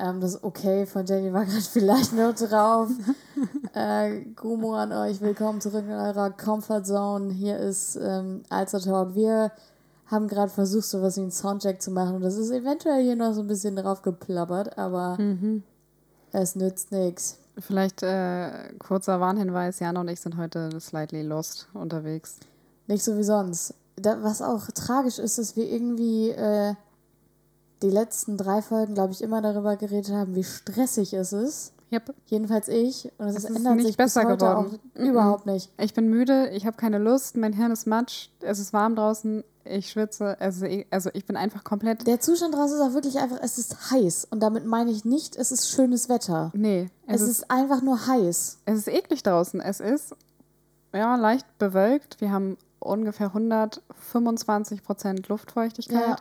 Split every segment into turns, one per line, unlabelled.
Ähm, das Okay von Jenny war gerade vielleicht nur drauf. äh, Gumo an euch, willkommen zurück in eurer Comfort Zone. Hier ist ähm, Alzer Talk. Wir haben gerade versucht, so was wie einen Soundcheck zu machen und das ist eventuell hier noch so ein bisschen drauf geplappert, aber
Mhm.
es nützt nichts.
Vielleicht äh, kurzer Warnhinweis, Jana und ich sind heute slightly lost unterwegs.
Nicht so wie sonst. Da, was auch tragisch ist, dass wir irgendwie äh, die letzten drei Folgen, glaube ich, immer darüber geredet haben, wie stressig es ist.
Yep.
Jedenfalls ich. Und es,
Es ist
ändert
nicht
sich
besser
bis heute
geworden.
auch überhaupt nicht.
Ich bin müde, ich habe keine Lust, mein Hirn ist matsch, es ist warm draußen, ich schwitze, also, ich- also ich bin einfach komplett.
Der Zustand draußen ist auch wirklich einfach, es ist heiß. Und damit meine ich nicht, es ist schönes Wetter.
Nee,
Es,
es, ist,
ist einfach nur heiß.
es ist eklig draußen. Es ist ja leicht bewölkt. Wir haben ungefähr 125 Prozent Luftfeuchtigkeit.
Ja.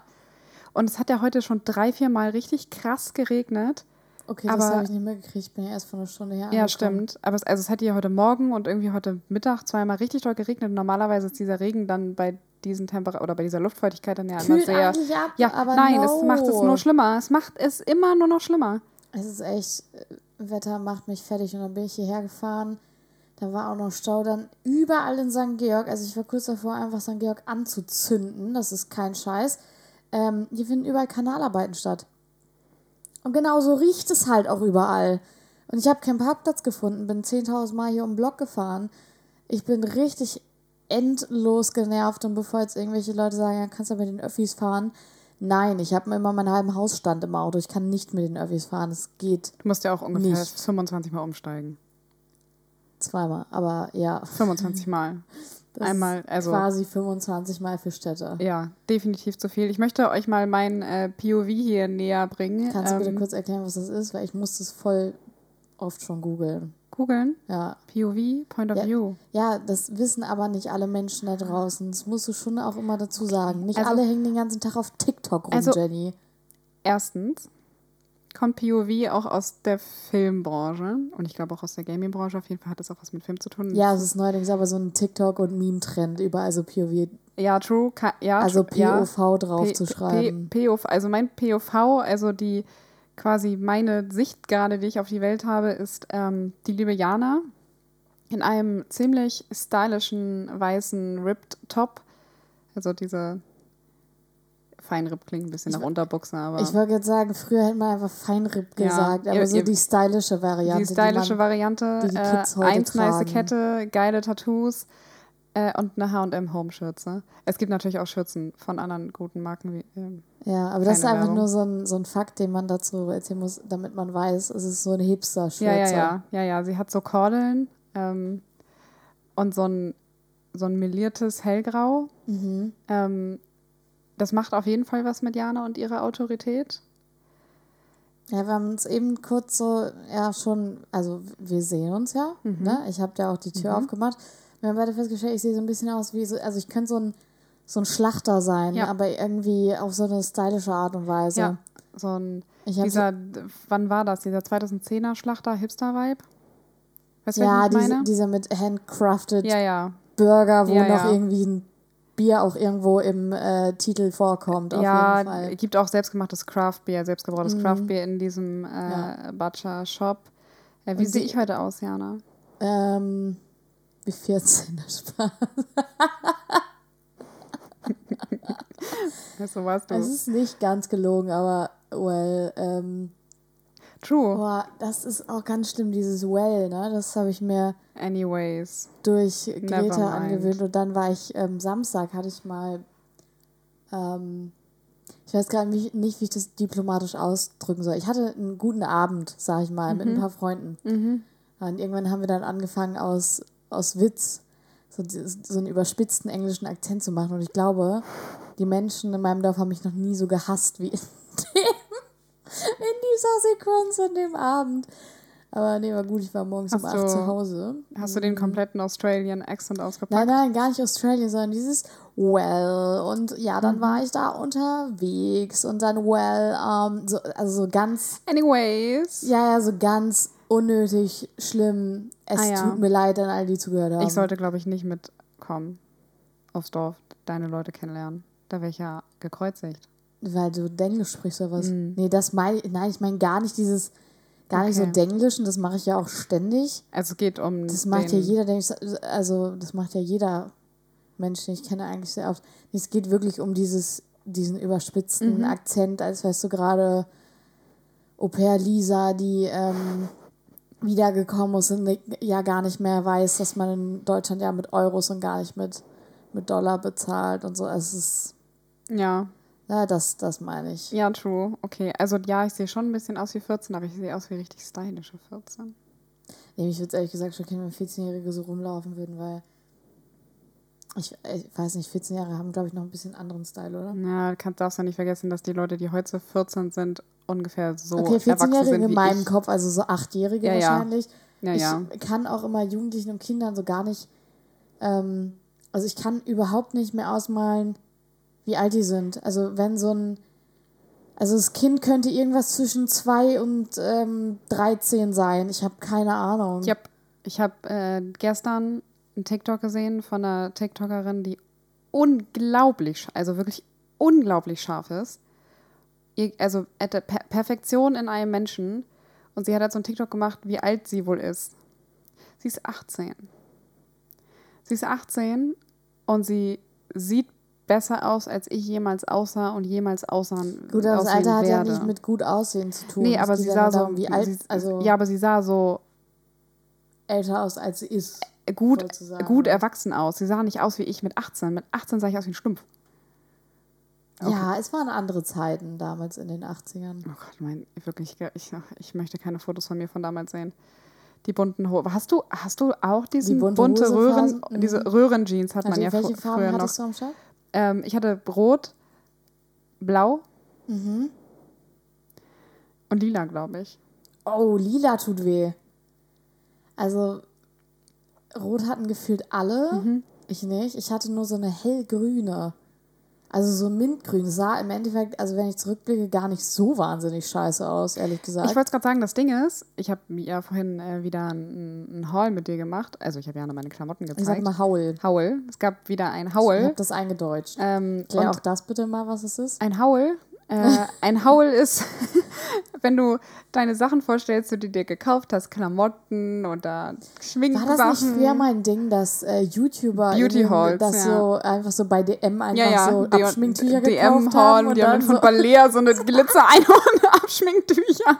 Und es hat ja heute schon drei, vier Mal richtig krass geregnet.
Okay, das
Aber-
habe ich nicht mitgekriegt. Ich bin ja erst vor einer Stunde her.
Ja,
angekommen.
stimmt. Aber es, also es hat ja heute Morgen und irgendwie heute Mittag zweimal richtig doll geregnet. Normalerweise ist dieser Regen dann bei diesen Temper oder bei dieser Luftfeuchtigkeit dann ja immer
Kühlt
sehr.
eigentlich ab,
ja,
aber
nein,
no.
es macht es nur schlimmer. Es macht es immer nur noch schlimmer.
Es ist echt, äh, Wetter macht mich fertig und dann bin ich hierher gefahren. Da war auch noch Stau dann überall in St. Georg. Also ich war kurz davor, einfach St. Georg anzuzünden. Das ist kein Scheiß. Ähm, hier finden überall Kanalarbeiten statt. Und genau so riecht es halt auch überall. Und ich habe keinen Parkplatz gefunden, bin 10.000 Mal hier um den Block gefahren. Ich bin richtig endlos genervt und bevor jetzt irgendwelche Leute sagen, ja, kannst du mit den Öffis fahren. Nein, ich habe immer meinen halben Hausstand im Auto. Ich kann nicht mit den Öffis fahren. Es geht
Du musst ja auch ungefähr
Nicht.
25 Mal umsteigen.
zweimal. Aber ja,
25 Mal.
das
Einmal,
ist
also
quasi 25 Mal für Städte.
ja, definitiv zu viel. Ich möchte euch mal mein äh, POV hier näher bringen.
Kannst du bitte
Ähm,
kurz erklären, was das ist? Weil ich muss das voll oft schon googeln.
googeln.
Ja.
POV, Point of
Ja.
View.
ja, das wissen aber nicht alle Menschen da draußen. Das musst du schon auch immer dazu sagen. Nicht
Also-
alle hängen den ganzen Tag auf TikTok rum,
Also-
Jenny.
Erstens kommt POV auch aus der Filmbranche und ich glaube auch aus der Gaming-Branche. Auf jeden Fall hat das auch was mit Film zu tun.
Ja, es ist neuerdings aber so ein TikTok- und Meme-Trend, überall so POV,
Ja, true. Ka ja,
also
ja.
POV drauf
P-
zu
P-
schreiben.
POV, also mein POV, also die quasi meine Sicht gerade, die ich auf die Welt habe, ist ähm, die liebe Jana in einem ziemlich stylischen weißen Ripped Top. Also diese Feinripp klingt ein bisschen nach Unterbuchse, aber
Ich wollte jetzt sagen, früher hätte man einfach Feinripp
Ja,
gesagt, aber
ihr-
so
ihr-
die stylische Variante.
die stylische
man,
Variante,
die die
äh,
Kids heute
eins nice
tragen.
Kette, geile Tattoos äh, und eine H&M Home-Schürze. Es gibt natürlich auch Schürzen von anderen guten Marken wie ähm,
Ja, aber das ist einfach
Werbung.
nur so ein, so ein Fakt, den man dazu erzählen muss, damit man weiß, es ist so eine Hipster-Schürze.
Ja, ja, ja, ja, ja. Sie hat so Kordeln ähm, und so ein, so ein meliertes Hellgrau.
Mhm.
Ähm, das macht auf jeden Fall was mit Jana und ihrer Autorität.
Ja, wir haben uns eben kurz so, ja, schon, also wir sehen uns ja,
Mhm.
ne? Ich habe ja auch die Tür aufgemacht. Wir haben beide festgestellt, ich sehe so ein bisschen aus wie so, also ich könnte so ein, so ein Schlachter sein,
Ja.
aber irgendwie auf so eine stylische Art und Weise.
Ja. So ein, dieser, wann war das? Dieser 2010er Schlachter Hipster-Vibe? Weißt du,
Ja,
was ich
diese, dieser mit handcrafted
ja, ja.
Burger, wo noch irgendwie ein Bier auch irgendwo im äh, Titel vorkommt. Jeden
Ja,
Fall.
gibt auch selbstgemachtes Craft Beer, selbstgebrautes
Mhm.
Craft Beer in diesem äh,
Ja.
Butcher Shop. Äh, wie sehe ich heute aus, Jana?
Ähm, wie 14 Spaß.
So warst du.
Es ist nicht ganz gelogen, aber well, ähm,
True.
boah, das ist auch ganz schlimm, dieses well, ne? Das habe ich mir
Anyways.
durch Greta angewöhnt und dann war ich ähm, Samstag hatte ich mal ähm, ich weiß gerade nicht, wie ich das diplomatisch ausdrücken soll. Ich hatte einen guten Abend, sag ich mal, mit ein paar Freunden.
Mhm.
Und irgendwann haben wir dann angefangen, aus, aus Witz so, so einen überspitzten englischen Akzent zu machen. Und ich glaube, die Menschen in meinem Dorf haben mich noch nie so gehasst wie in, dem, in dieser Sequenz an dem Abend. Aber nee, war gut, ich war morgens um
Hast
8
du-
zu Hause.
Hast du den kompletten Australian Accent ausgepackt?
Nein, nein, gar nicht Australien, sondern dieses Well. Und ja, dann
Mhm.
war ich da unterwegs und dann Well, ähm, so, also so ganz,
Anyways.
ja, ja, so ganz unnötig schlimm. Es
Ah, ja.
tut mir leid an all die zugehört haben.
Ich sollte, glaube ich, nicht mitkommen aufs Dorf, deine Leute kennenlernen. Da wäre ich ja gekreuzigt.
Weil du Denglisch sprichst oder was? Nee, das meine nein, ich meine gar nicht dieses, gar nicht so
Okay.
Denglisch und das mache ich ja auch ständig.
Also es geht um.
Das macht ja jeder, also das macht ja jeder Mensch, den ich kenne eigentlich sehr oft. Es geht wirklich um dieses, diesen überspitzten
Mhm.
Akzent, als weißt du gerade Au pair Lisa, die ähm, wiedergekommen ist und ja gar nicht mehr weiß, dass man in Deutschland ja mit Euros und gar nicht mit, mit Dollar bezahlt und so. Also es ist,
Ja,
ja, das, das meine ich.
ja, true. Okay, also ja, ich sehe schon ein bisschen aus wie 14, aber ich sehe aus wie richtig stylische 14.
Nee, mich würde es ehrlich gesagt schon kennen, wenn 14-Jährige so rumlaufen würden, weil ich, ich weiß nicht, 14 Jahre haben, glaube ich, noch ein bisschen anderen Style, oder?
Ja, kann, darfst du nicht vergessen, dass die Leute, die heute 14 sind, ungefähr so
Okay,
erwachsen
14-Jährige
sind
in meinem
ich.
Kopf, also so 8-Jährige
Ja, ja.
wahrscheinlich.
Ja,
ich
ja.
kann auch immer Jugendlichen und Kindern so gar nicht, ähm, also ich kann überhaupt nicht mehr ausmalen, wie alt die sind. Also wenn so ein, also das Kind könnte irgendwas zwischen 2 und ähm, 13 sein. Ich habe keine Ahnung.
Ich habe ich hab, äh, gestern einen TikTok gesehen von einer TikTokerin, die unglaublich, also wirklich unglaublich scharf ist. Also per Perfektion in einem Menschen. Und sie hat halt so einen TikTok gemacht, wie alt sie wohl ist. Sie ist 18. Sie ist 18 und sie sieht besser aus, als ich jemals aussah und jemals aussahen,
Gut, aber das Alter hat ja nicht mit gut aussehen zu tun.
Nee, aber sie sah so,
wie alt,
sie,
also
ja, aber sie sah so
älter aus, als sie ist.
gut,
sozusagen.
gut erwachsen aus. Sie sah nicht aus wie ich mit 18. Mit 18 sah ich aus wie ein Stumpf.
Ja, es waren andere Zeiten damals in den 80ern.
Oh Gott, mein, wirklich, ich, ich möchte keine Fotos von mir von damals sehen. Die bunten Hosen. Hast du, hast du auch diesen
Die bunte
bunte, Röhren,
Hosephasen? Mhm.
diese Röhrenjeans hat man
Also,
ja
welche Farben
früher noch.
hattest du am Start?
Ähm, ich hatte rot, blau
Mhm.
und lila, glaube ich.
Oh, lila tut weh. Also, rot hatten gefühlt alle.
Mhm.
Ich nicht. Ich hatte nur so eine hellgrüne. Also so mintgrün. Sah im Endeffekt, also wenn ich zurückblicke, gar nicht so wahnsinnig scheiße aus, ehrlich gesagt.
Ich wollte gerade sagen, das Ding ist, ich habe ja vorhin äh, wieder einen Haul mit dir gemacht. Also ich habe ja noch meine Klamotten
Ich sag
gezeigt.
mal Haul.
Haul. Es gab wieder ein
Ich
Haul.
hab das eingedeutscht.
Ähm,
Klär auch das bitte mal, was es ist.
Ein Haul. Äh, ein Haul ist, wenn du deine Sachen vorstellst, die du dir gekauft hast, Klamotten oder Schminksachen.
War das nicht früher mal ein Ding, dass äh, YouTuber
Beauty Halls,
das
ja.
so einfach so bei DM einfach
ja, ja,
so
die-
Abschminktücher
DM
gekauft
Haul
haben
und
und
die haben von
so,
Balea so eine Glitzer-Einhorn-Abschminktücher.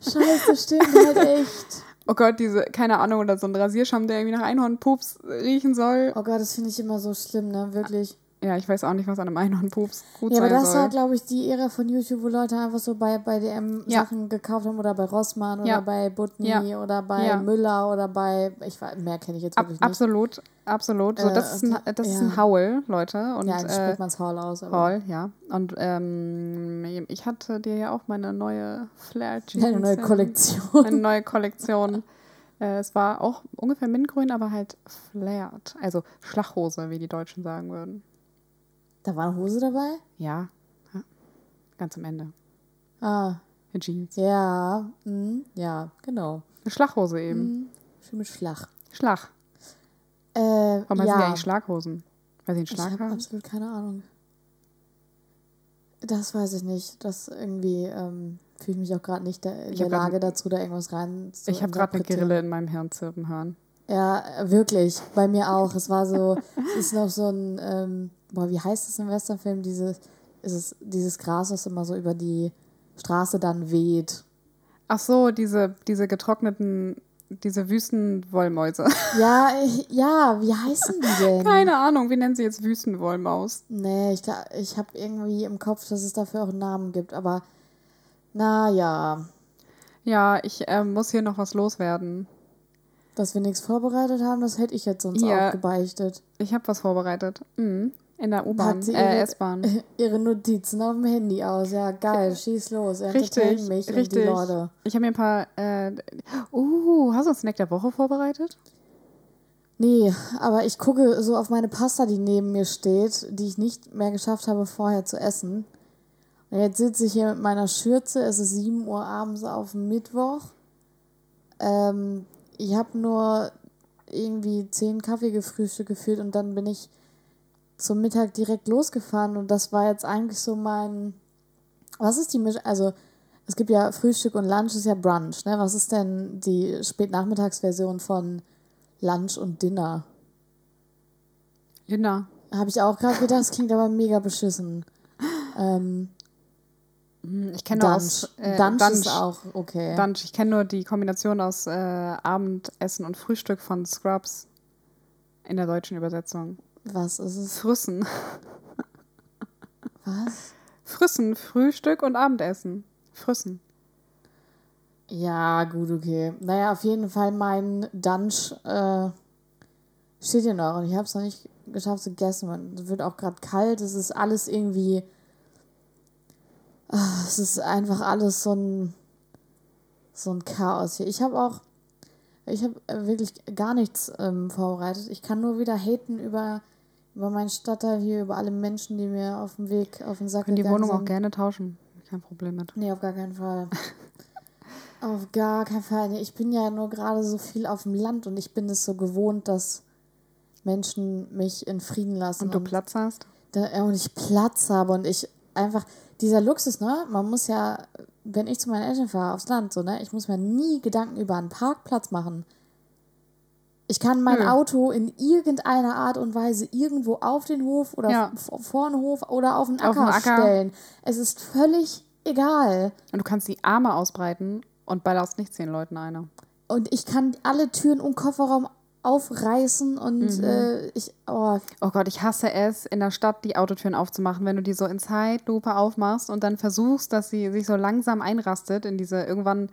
Scheiße, stimmt halt echt.
Oh Gott, diese, keine Ahnung, oder so ein Rasierschaum, der irgendwie nach Einhornpups riechen soll.
Oh Gott, das finde ich immer so schlimm, ne? Wirklich.
Ja, ich weiß auch nicht, was an einem Einhornpups gut
Ja, aber
sein
das
soll.
war, glaube ich, die Ära von YouTube, wo Leute einfach so bei, bei DM
Ja.
Sachen gekauft haben oder bei Rossmann oder
Ja.
bei Butni
Ja.
oder bei
Ja.
Müller oder bei, ich weiß, mehr kenne ich jetzt
Ab,
wirklich nicht.
absolut, absolut. So,
Äh,
das ist ein, das ist ein
ja.
Haul, Leute. Und,
ja, eigentlich
äh,
spricht man es Hall aus. Aber
Hall, ja. Und ähm, ich hatte dir ja auch meine neue Flair-Jeans.
eine neue
ähm,
Kollektion.
Eine neue Kollektion. Äh, es war auch ungefähr mintgrün, aber halt flared. Also Schlachhose, wie die Deutschen sagen würden.
Da war eine Hose dabei?
Ja, ja. ganz am Ende.
Ah,
Eine Jeans.
ja, mhm, ja, genau.
Eine Schlachhose eben.
Mhm. Schön mit Schlag.
Schlag.
Äh,
Warum heißen die
ja,
eigentlich Schlaghosen? Weil sie einen
ich
Schlag
habe
haben?
absolut keine Ahnung. Das weiß ich nicht. Das irgendwie ähm, fühle ich mich auch gerade nicht da, in
Ich
der Lage dazu, da irgendwas rein zu
Ich habe gerade eine. Grille in meinem Hirn zirpen hören.
Ja, wirklich. Bei mir auch. Es war so, es ist noch so ein, ähm, boah, wie heißt es im Westernfilm? Dieses, ist es dieses Gras, was immer so über die Straße dann weht.
Ach so, diese, diese getrockneten, diese Wüstenwollmäuse.
Ja, ich, ja, wie heißen die denn?
Keine Ahnung, wie nennen sie jetzt Wüstenwollmaus?
Nee, ich, ich habe irgendwie im Kopf, dass es dafür auch einen Namen gibt, aber naja,
Ja, ich ähm, muss hier noch was loswerden.
dass wir nichts vorbereitet haben, das hätte ich jetzt sonst
Ja.
auch gebeichtet.
Ich habe was vorbereitet. Mhm. In der U-Bahn, äh,
ihre-
S-Bahn.
Ihre Notizen auf dem Handy aus. Ja, geil, schieß los.
Richtig,
mich und
richtig.
die Leute.
Ich habe mir ein paar. Äh, uh, hast du einen Snack der Woche vorbereitet?
Nee, aber ich gucke so auf meine Pasta, die neben mir steht, die ich nicht mehr geschafft habe, vorher zu essen. Und jetzt sitze ich hier mit meiner Schürze. Es ist 7 Uhr abends auf Mittwoch. Ähm, ich habe nur irgendwie 10 Kaffee gefrühstückt gefühlt und dann bin ich zum Mittag direkt losgefahren und das war jetzt eigentlich so mein Was ist die Misch also es gibt ja Frühstück und Lunch ist ja Brunch, ne? Was ist denn die Spätnachmittagsversion von Lunch und Dinner?
Dinner.
Habe ich auch gerade gedacht, das klingt aber mega beschissen. Ähm,
Hm, Ich kenne nur
Dunch.
aus äh,
Dunch,
Dunch.
ist auch okay.
Dunch. Ich kenne nur die Kombination aus äh, Abendessen und Frühstück von Scrubs in der deutschen Übersetzung.
Was ist es?
Früssen.
Was?
Früssen, Frühstück und Abendessen. Früssen.
Ja, gut, okay. Naja, auf jeden Fall mein Dunch äh, steht hier noch und ich habe es noch nicht geschafft zu gegessen. Es wird auch gerade kalt, es ist alles irgendwie. Ah, es ist einfach alles so ein, so ein Chaos hier. Ich habe auch. Ich habe wirklich gar nichts ähm, vorbereitet. Ich kann nur wieder haten über, über meinen Stadtteil hier, über alle Menschen, die mir auf dem Weg auf den Sack
Können die Wohnung auch
sind.
gerne tauschen. Kein Problem mit.
Nee, auf gar keinen Fall. auf gar keinen Fall. Ich bin ja nur gerade so viel auf dem Land und ich bin es so gewohnt, dass Menschen mich in Frieden lassen.
Und du Platz hast?
Da, ja, und ich Platz habe und ich einfach, dieser Luxus, ne? Man muss ja, wenn ich zu meinen Eltern fahre, aufs Land, so, ne? Ich muss mir nie Gedanken über einen Parkplatz machen. Ich kann mein
Nö.
Auto in irgendeiner Art und Weise irgendwo auf den Hof oder
Ja.
vor den Hof oder auf den
Auf
Acker,
den Acker.
stellen. Es ist völlig egal.
Und du kannst die Arme ausbreiten und ballerst nicht zehn Leuten eine.
Und ich kann alle Türen und Kofferraum aufreißen und
Mhm.
äh, ich, oh,
Oh Gott, ich hasse es, in der Stadt die Autotüren aufzumachen, wenn du die so in Zeitlupe aufmachst und dann versuchst, dass sie sich so langsam einrastet in diese, irgendwann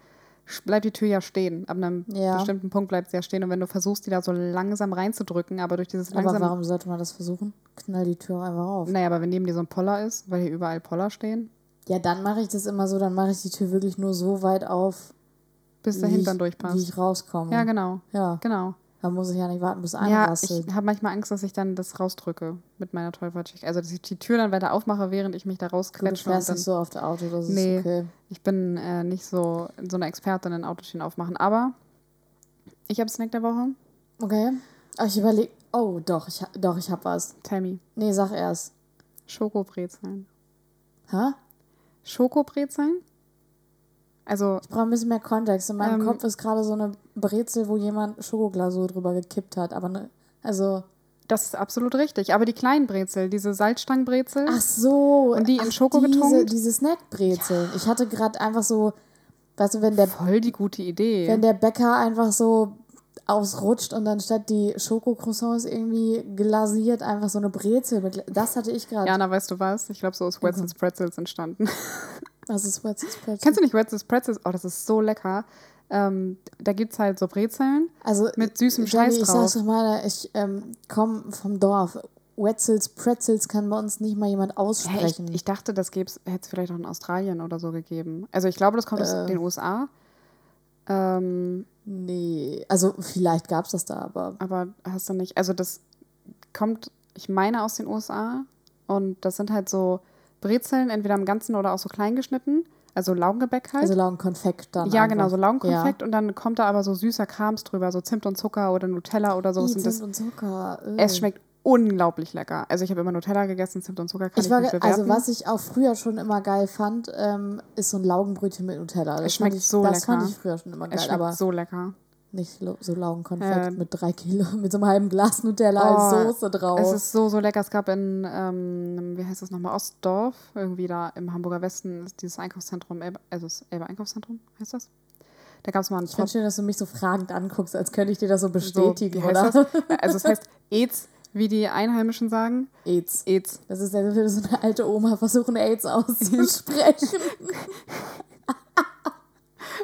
bleibt die Tür ja stehen. Ab einem
Ja.
bestimmten Punkt bleibt sie ja stehen. Und wenn du versuchst, die da so langsam reinzudrücken, aber durch dieses
aber
langsam.
warum sollte man das versuchen? Knall die Tür einfach auf.
Naja, aber wenn neben dir so ein Poller ist, weil hier überall Poller stehen,
Ja, dann mache ich das immer so, dann mache ich die Tür wirklich nur so weit auf,
bis der
wie,
Hintern
wie
durchpasst.
ich rauskomme.
Ja, genau.
Ja,
Genau.
Da muss ich ja nicht warten, bis einer
Ja, ich habe manchmal Angst, dass ich dann das rausdrücke mit meiner Tollpatschig. Also, dass ich die Tür dann weiter aufmache, während ich mich da
du
rausquetsche. und
fährst nicht so auf der Auto, das ist
Nee.
okay.
Ich bin äh, nicht so, so eine Expertin in Autotüren aufmachen. Aber ich habe Snack der Woche.
Okay. Aber ich überlege, oh, doch, ich, doch, ich hab was.
Tell me.
Nee, sag erst.
Schokobrezeln.
Hä?
Schokobrezeln? Also,
Ich brauche ein bisschen mehr Kontext. In meinem
Ähm,
Kopf ist gerade so eine Brezel, wo jemand Schokoglasur drüber gekippt hat. Aber ne, also.
das ist absolut richtig. Aber die kleinen Brezel, diese Salzstangenbrezel,
Ach so.
Und die in
ach,
Schoko
diese,
getunkt?
Diese Snackbrezeln. Ich hatte gerade einfach so, weißt du, wenn der,
voll die gute Idee.
wenn der Bäcker einfach so ausrutscht und dann statt die Schokocroissants irgendwie glasiert einfach so eine Brezel mit, das hatte ich gerade.
Jana, weißt du was? Ich glaube, so ist Wetzel's Pretzels entstanden.
Was ist Wetzel's Pretzel?
Kennst du nicht Wetzel's Pretzels? Oh, das ist so lecker. Ähm, da gibt es halt so Brezeln
Also,
mit süßem
Jenny,
Scheiß
ich
drauf.
sag's doch mal, ich ähm, komme vom Dorf. Wetzel's Pretzels kann bei uns nicht mal jemand aussprechen.
ich, ich dachte, das hätte es vielleicht auch in Australien oder so gegeben. Also ich glaube, das kommt
Äh.
aus den USA. Ähm,
nee, also vielleicht gab's das da, aber
aber hast du nicht. Also das kommt, ich meine, aus den USA. Und das sind halt so Brezeln, entweder im Ganzen oder auch so klein geschnitten. Also Laugengebäck halt.
also Laugenkonfekt dann.
ja,
einfach.
genau, so Laugenkonfekt. Und dann kommt da aber so süßer Krams drüber, so Zimt und Zucker oder Nutella oder.
Ja.
Und das,
Zimt und Zucker. äh.
es schmeckt unglaublich lecker. Also ich habe immer Nutella gegessen, Zimt und Zucker kann ich,
Ich war,
nicht bewerten.
also was ich auch früher schon immer geil fand, ähm, ist so ein Laugenbrötchen mit Nutella. Das
Es schmeckt
fand ich,
so
Das fand
lecker.
ich früher schon immer
es
geil,
schmeckt
aber
so lecker.
Nicht so Laugenkonfekt
Äh,
mit drei Kilo, mit so einem halben Glas Nutella als
Oh,
Soße drauf.
Es ist so, so lecker. Es gab in, ähm, wie heißt das nochmal, Ostdorf, irgendwie da im Hamburger Westen, ist dieses Einkaufszentrum, Elbe, also das Elbe Einkaufszentrum, heißt das? Da gab es mal einen
ich finde schön, dass du mich so fragend anguckst, als könnte ich dir das so
So,
bestätigen,
heißt
oder?
das? Also es heißt AIDS, wie die Einheimischen sagen.
AIDS.
AIDS.
Das ist, als würde so eine alte Oma versuchen, AIDS auszusprechen.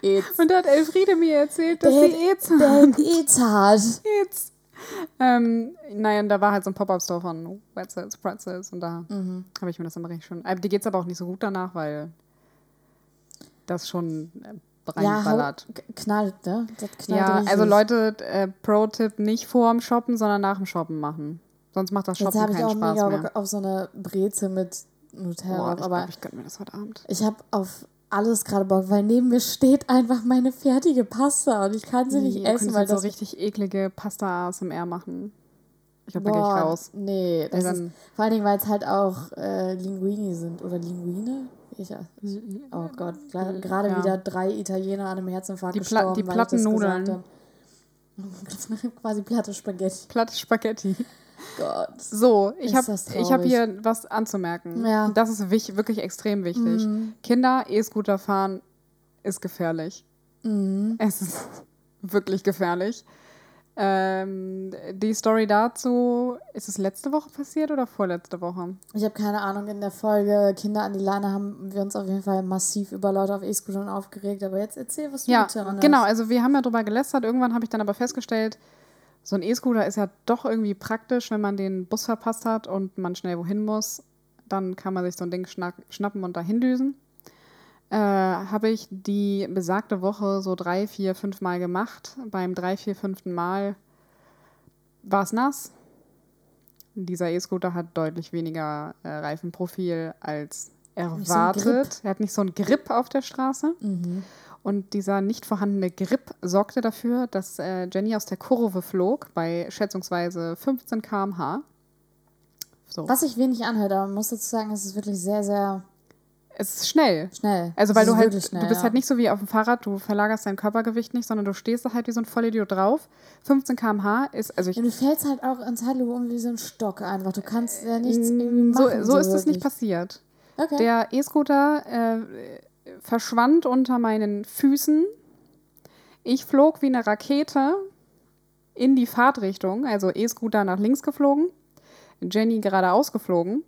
AIDS.
Und da hat Elfriede mir erzählt, dass
Der-
sie AIDS
Der
haben.
AIDS hat.
AIDS. Ähm, naja, und da war halt so ein Pop-Up-Store von Wetzels, Pretzels und da
Mhm.
habe ich mir das immer recht schön. Aber die geht's aber auch nicht so gut danach, weil das schon äh,
Ja,
reinballert.
k- knallt, ne? Das knallt
Ja,
richtig.
also Leute, äh, Pro-Tipp, nicht vor dem Shoppen, sondern nach dem Shoppen machen. Sonst macht das
Jetzt
Shoppen
habe ich
keinen
auch
Spaß
mega
mehr.
Auf so eine Brezel mit Nutella.
Boah, ich
aber
glaube, ich gönne mir das heute Abend.
ich habe auf alles gerade Bock, weil neben mir steht einfach meine fertige Pasta und ich kann sie nicht
du
essen, weil
jetzt so
das
richtig eklige Pasta ASMR machen. Ich glaube, da gehe ich raus.
Nee, das ist, vor allen Dingen, weil es halt auch äh, Linguini sind oder Linguine. Ich, oh Gott, gerade
Ja.
wieder drei Italiener an einem Herzinfarkt
Die Pla-
gestorben,
die
weil
platten
ich das
Nudeln.
gesagt habe. Quasi platte Spaghetti.
Platte Spaghetti.
Gott.
So, ich habe hab hier was anzumerken.
Ja.
Das ist wich, wirklich extrem wichtig.
Mhm.
Kinder, E-Scooter fahren ist gefährlich.
Mhm.
Es ist wirklich gefährlich. Ähm, die Story dazu, ist es letzte Woche passiert oder vorletzte Woche?
Ich habe keine Ahnung, in der Folge Kinder an die Leine haben wir uns auf jeden Fall massiv über Leute auf E-Scootern aufgeregt. Aber jetzt erzähl, was du
Ja,
bitte erinnerst.
genau. Also wir haben ja drüber gelästert. Irgendwann habe ich dann aber festgestellt, so ein E-Scooter ist ja doch irgendwie praktisch, wenn man den Bus verpasst hat und man schnell wohin muss. Dann kann man sich so ein Ding schnappen und dahin düsen. Äh, habe ich die besagte Woche so drei, vier, fünf Mal gemacht. Beim drei, vier, fünften Mal war es nass. Dieser E-Scooter hat deutlich weniger äh, Reifenprofil als
Nicht so
erwartet. er hat nicht so ein Grip auf der Straße.
Mhm.
Und dieser nicht vorhandene Grip sorgte dafür, dass äh, Jenny aus der Kurve flog bei schätzungsweise 15 km/h. So.
Was sich wenig anhört, aber man muss dazu sagen, es ist wirklich sehr, sehr
Es ist schnell.
schnell.
Also weil du halt,
schnell,
du bist
ja.
halt nicht so wie auf dem Fahrrad, du verlagerst dein Körpergewicht nicht, sondern du stehst da halt wie so ein Vollidiot drauf. 15 km/h ist, also ich,
Ja, du fällst halt auch in Zeitlupe um wie so ein Stock einfach. Du kannst ja nichts irgendwie
Mm, so,
machen.
so ist es nicht passiert.
Okay.
Der E-Scooter äh, verschwand unter meinen Füßen. Ich flog wie eine Rakete in die Fahrtrichtung, also E-Scooter nach links geflogen, Jenny geradeaus geflogen,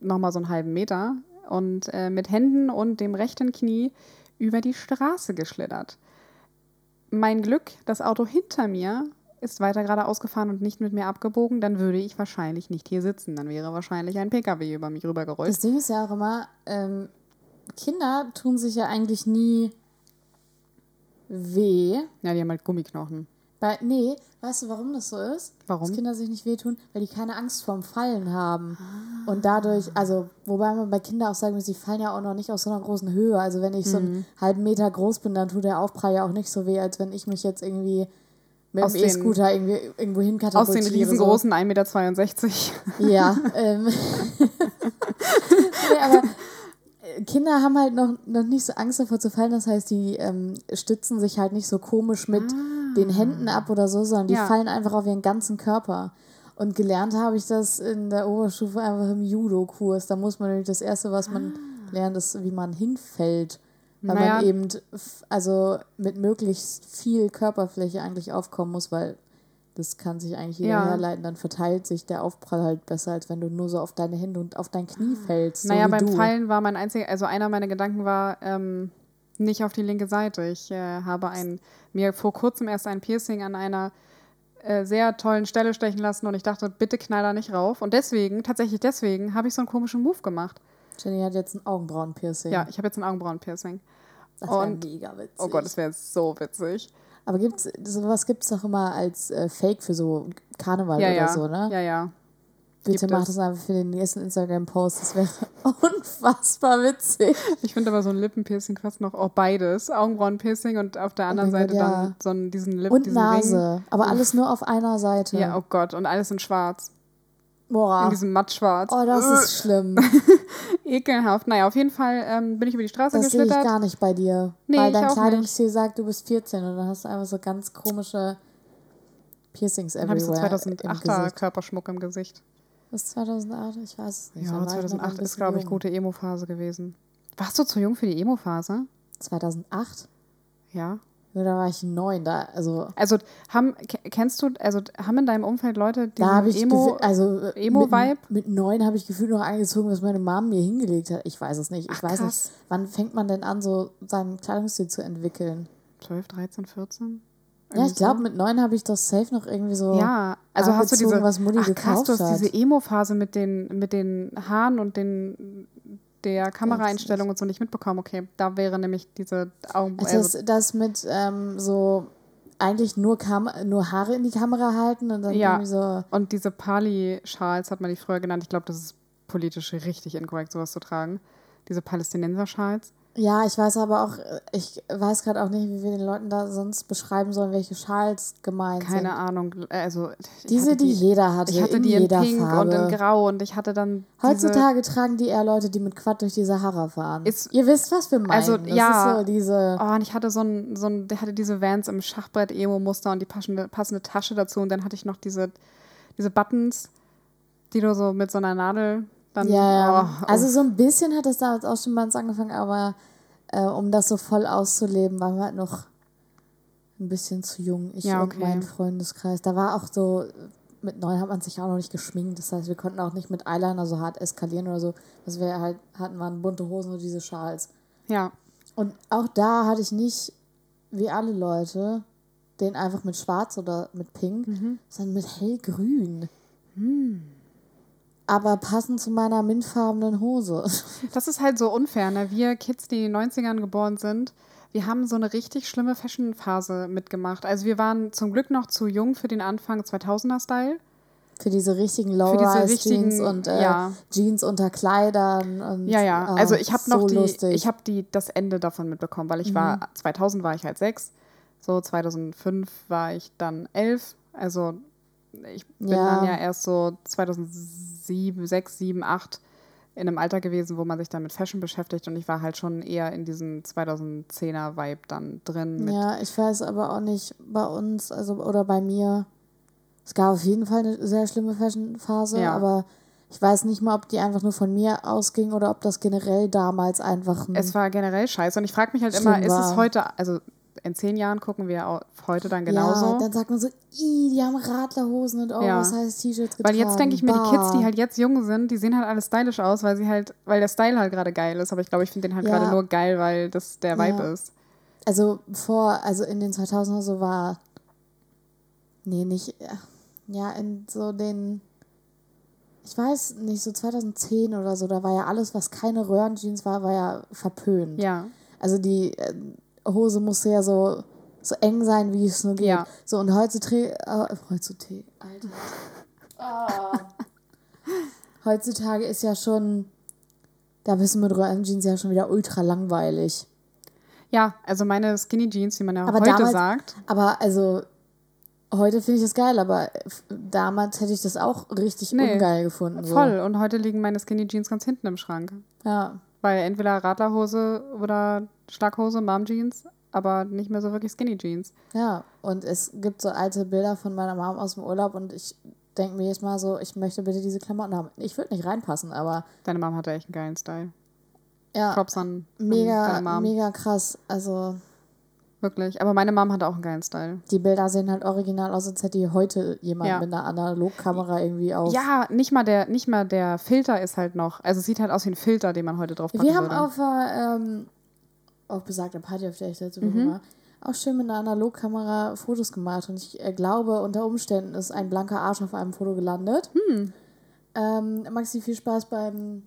nochmal so einen halben Meter und äh, mit Händen und dem rechten Knie über die Straße geschlittert. Mein Glück, das Auto hinter mir ist weiter geradeaus gefahren und nicht mit mir abgebogen, dann würde ich wahrscheinlich nicht hier sitzen. Dann wäre wahrscheinlich ein PKW über mich rübergerollt.
Das Ding ist ja auch immer, ähm, Kinder tun sich ja eigentlich nie weh.
Ja, die haben halt Gummiknochen.
Bei, nee, weißt du, warum das so ist?
Warum?
Dass Kinder sich nicht wehtun, weil die keine Angst vorm Fallen haben. Und dadurch, also, wobei man bei Kindern auch sagen muss, die fallen ja auch noch nicht aus so einer großen Höhe. Also, wenn ich so
Mhm.
einen halben Meter groß bin, dann tut der Aufprall ja auch nicht so weh, als wenn ich mich jetzt irgendwie mit
Aus
dem E-Scooter irgendwie irgendwo
Aus
hinkatapultiere.
den riesengroßen 1,62 Meter.
Ja, ähm. nee, aber Kinder haben halt noch, noch nicht so Angst davor zu fallen. Das heißt, die ähm, stützen sich halt nicht so komisch mit den Händen ab oder so, sondern die
Ja.
fallen einfach auf ihren ganzen Körper. Und gelernt habe ich das in der Oberstufe einfach im Judo-Kurs. Da muss man nämlich das Erste, was man lernt, ist, wie man hinfällt. Weil
Naja.
man eben also mit möglichst viel Körperfläche eigentlich aufkommen muss, weil das kann sich eigentlich jeder
Ja.
herleiten. Dann verteilt sich der Aufprall halt besser, als wenn du nur so auf deine Hände und auf dein Knie fällst. So
naja, beim
du.
Fallen war mein einziger, also einer meiner Gedanken war, ähm, nicht auf die linke Seite. Ich äh, habe ein, mir vor kurzem erst ein Piercing an einer äh, sehr tollen Stelle stechen lassen und ich dachte, bitte knall da nicht rauf. Und deswegen, tatsächlich deswegen, habe ich so einen komischen Move gemacht.
Jenny hat jetzt ein Augenbrauenpiercing.
Ja, ich habe jetzt ein Augenbrauen-Piercing.
das wäre mega witzig.
Oh Gott, das wäre so witzig.
Aber gibt's, sowas gibt es doch immer als äh, Fake für so Karneval
Ja,
oder
ja.
so, ne?
Ja, ja.
Bitte mach
es.
das einfach für den nächsten Instagram-Post. Das wäre unfassbar witzig.
Ich finde aber so ein Lippenpiercing fast noch, auch beides. Augenbrauenpiercing und auf der anderen
Oh
Seite
Gott,
dann
ja.
so einen, diesen Lip,
Und
diesen Ring.
Nase. Aber alles nur auf einer Seite.
Ja, oh Gott, und alles in schwarz. In
Boah.
diesem mattschwarz.
Oh, das ist schlimm.
Ekelhaft. Naja, auf jeden Fall ähm, bin ich über die Straße
Das sehe ich
geschlittert.
gar nicht bei dir.
Nee,
Weil
ich
dein Kleidungsstil sagt, du bist 14 und dann hast du einfach so ganz komische Piercings
Dann habe ich so
everywhere. im
2008er
Gesicht.
Körperschmuck im Gesicht.
Das ist 2008? Ich weiß es nicht.
Ja,
Da war ich noch mal ein
2008 ist, glaube ich, gute Emo-Phase gewesen. Warst du zu jung für die Emo-Phase?
2008?
Ja.
Ja, da war ich neun. Da, also,
Also haben, ke- kennst du, also haben in deinem Umfeld Leute, die Emo,
also äh,
Emo-Vibe?
Mit, mit neun habe ich gefühlt noch angezogen, was meine Mom mir hingelegt hat. Ich weiß es nicht. Ich
Ach,
weiß
krass.
nicht, wann fängt man denn an, so seinen Kleidungsstil zu entwickeln?
12, 13, 14?
Ja,
Irgendwie
ich glaube,
so?
mit neun habe ich das safe noch irgendwie so.
Ja, also hast du diese,
was Mutti
ach krass,
gekauft
du hast diese Emo-Phase mit den, mit den Haaren und den, der Kameraeinstellung und so nicht mitbekommen. Okay, da wäre nämlich diese Augen,
Also das, das mit ähm, so eigentlich nur, Kam nur Haare in die Kamera halten und dann
Ja.
irgendwie so.
und diese Pali-Schals hat man die früher genannt. Ich glaube, das ist politisch richtig inkorrekt, sowas zu tragen. Diese Palästinenser-Schals.
Ja, ich weiß aber auch, äh, ich weiß gerade auch nicht, wie wir den Leuten da sonst beschreiben sollen, welche Schals gemeint
Keine
sind.
Ahnung. Also,
Diese,
hatte
die jeder hatte,
Ich hatte
in
die in
jeder
Pink
Farbe.
und in Grau und ich hatte dann.
Heutzutage tragen die eher Leute, die mit Quad durch die Sahara fahren.
Ist-
Ihr wisst, was wir meinen.
Also,
das
ja.
so diese.
Oh, und ich hatte so ein, so ein, der hatte diese Vans im Schachbrett-Emo-Muster und die passende, passende Tasche dazu. Und dann hatte ich noch diese, diese Buttons, die du so mit so einer Nadel dann.
Ja, ja.
Oh,
also so ein bisschen hat das damals auch schon bei uns angefangen, aber äh, um das so voll auszuleben, waren wir halt noch ein bisschen zu jung. Ich
Ja,
und
okay.
mein Freundeskreis. Da war auch so, mit neun hat man sich auch noch nicht geschminkt. Das heißt, wir konnten auch nicht mit Eyeliner so hart eskalieren oder so. Was wir halt hatten, waren bunte Hosen und diese Schals.
ja.
Und auch da hatte ich nicht, wie alle Leute, den einfach mit schwarz oder mit pink,
Mhm.
sondern mit hellgrün.
Hm.
Aber passend zu meiner mintfarbenen Hose.
Das ist halt so unfair, ne? Wir Kids, die in den 90ern geboren sind, wir haben so eine richtig schlimme Fashion-Phase mitgemacht. Also wir waren zum Glück noch zu jung für den Anfang 2000er-Style.
Für diese richtigen
diese
Low-Rise-Jeans
richtigen-
und äh,
ja.
Jeans unter Kleidern. Und,
Ja, ja.
ah,
Also ich habe noch
so
die,
lustig. Mhm.
ich habe die das Ende davon mitbekommen, weil ich war 2000 war ich halt sechs, so 2005 war ich dann elf. Also ich bin
Ja.
dann ja erst so 2007, 6, 7, 8 in einem Alter gewesen, wo man sich dann mit Fashion beschäftigt und ich war halt schon eher in diesem 2010er Vibe dann drin.
Ja, ich weiß aber auch nicht bei uns, also oder bei mir. Es gab auf jeden Fall eine sehr schlimme Fashion-Phase,
Ja.
aber ich weiß nicht mal, ob die einfach nur von mir ausging oder ob das generell damals einfach ein.
Es war generell scheiße und ich frage mich halt immer, ist es heute, also in zehn Jahren gucken wir auf heute dann genauso.
Ja, dann sagt man so, "Ih, die haben Radlerhosen und
Ja.
Oversize-T-Shirts getragen.
Weil jetzt denke ich mir, die Kids, die
Bah.
halt jetzt jung sind, die sehen halt alle stylisch aus, weil sie halt, weil der Style halt gerade geil ist. Aber ich glaube, ich finde den halt
Ja.
gerade nur geil, weil das der Vibe
Ja.
ist.
Also vor, also in den 2000er so war, nee, nicht, ja, in so den, ich weiß nicht, so 2010 oder so, da war ja alles, was keine Röhrenjeans war, war ja verpönt.
Ja.
Also die äh, Hose musste ja so, so eng sein, wie es nur geht.
Ja.
So und heutzutage, äh, heutzutage, Alter. Ah. Heutzutage ist ja schon, da bist du mit Röhrenjeans ja schon wieder ultra langweilig.
Ja, also meine Skinny Jeans, wie man ja
Aber
heute
damals-
sagt.
Aber also, heute finde ich das geil, aber damals hätte ich das auch richtig
Nee,
ungeil gefunden. So.
Voll. Und heute liegen meine Skinny Jeans ganz hinten im Schrank.
Ja.
Weil entweder Radlerhose oder Schlaghose, Mom Jeans, aber nicht mehr so wirklich Skinny Jeans.
Ja, und es gibt so alte Bilder von meiner Mom aus dem Urlaub und ich denke mir jetzt mal so, ich möchte bitte diese Klamotten haben. Ich würde nicht reinpassen, aber
Deine Mom hatte echt einen geilen Style.
ja,
Props an, an
mega,
Mom.
mega krass. Also
Wirklich. Aber meine Mom hatte auch einen geilen Style.
die Bilder sehen halt original aus, als hätte die heute jemand
Ja.
mit einer Analogkamera irgendwie auf.
Ja, nicht mal, der, nicht mal der Filter ist halt noch. Also es sieht halt aus wie ein Filter, den man heute drauf packen
Wir haben
würde.
auf, äh, ähm, auf besagter Party, auf der ich letzte
Mhm.
Woche war, auch schön mit einer Analogkamera Fotos gemacht. Und ich äh, glaube, unter Umständen ist ein blanker Arsch auf einem Foto gelandet.
Hm.
Ähm, Maxi, viel Spaß beim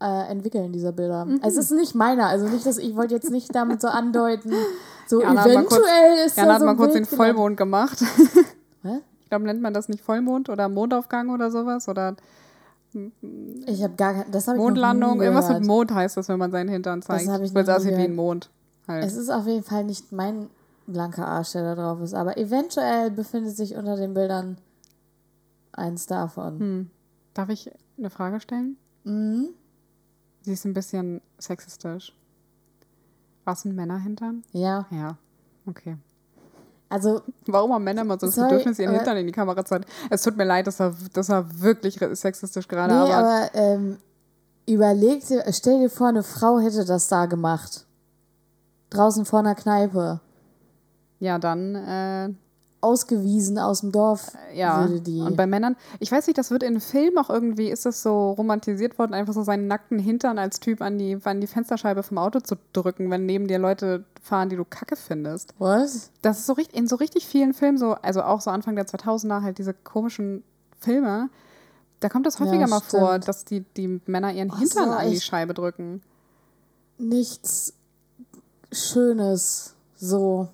äh, Entwickeln dieser Bilder.
Mhm.
Es ist nicht meiner, also nicht, dass ich wollte jetzt nicht damit so andeuten, so
Jana hat mal kurz-
eventuell ist
Jana
da
hat
so
mal kurz den
Bild gelandet.
Vollmond gemacht.
Hä?
Ich glaube, nennt man das nicht Vollmond oder Mondaufgang oder sowas? Oder
Ich habe gar kein, das habe ich
Mondlandung? Irgendwas mit Mond heißt das, wenn man seinen Hintern zeigt.
habe ich nie
aussieht wie ein Mond. Halt.
Es ist auf jeden Fall nicht mein blanker Arsch, der da drauf ist, aber eventuell befindet sich unter den Bildern eins davon.
Hm. Darf ich eine Frage stellen?
Mhm.
Sie ist ein bisschen sexistisch. Was sind Männerhintern?
Ja,
Ja, okay.
also
Warum haben Männer immer so das
Sorry,
Bedürfnis, ihren
aber-
Hintern in die Kamera zu halten? Es tut mir leid, das war, das war wirklich sexistisch gerade,
nee,
aber,
aber ähm, überleg dir, stell dir vor, eine Frau hätte das da gemacht. Draußen vor einer Kneipe.
ja, dann äh,
Ausgewiesen aus dem Dorf
Ja,
würde die.
und bei Männern, ich weiß nicht, das wird in Filmen auch irgendwie, ist das so romantisiert worden, einfach so seinen nackten Hintern als Typ an die, an die Fensterscheibe vom Auto zu drücken, wenn neben dir Leute fahren, die du kacke findest.
Was?
Das ist so richtig, in so richtig vielen Filmen, so, also auch so Anfang der 2000er, halt diese komischen Filme, da kommt das häufiger
Ja,
mal vor, dass die, die Männer ihren
Ach
Hintern
so,
an die? Scheibe drücken.
Nichts Schönes. So.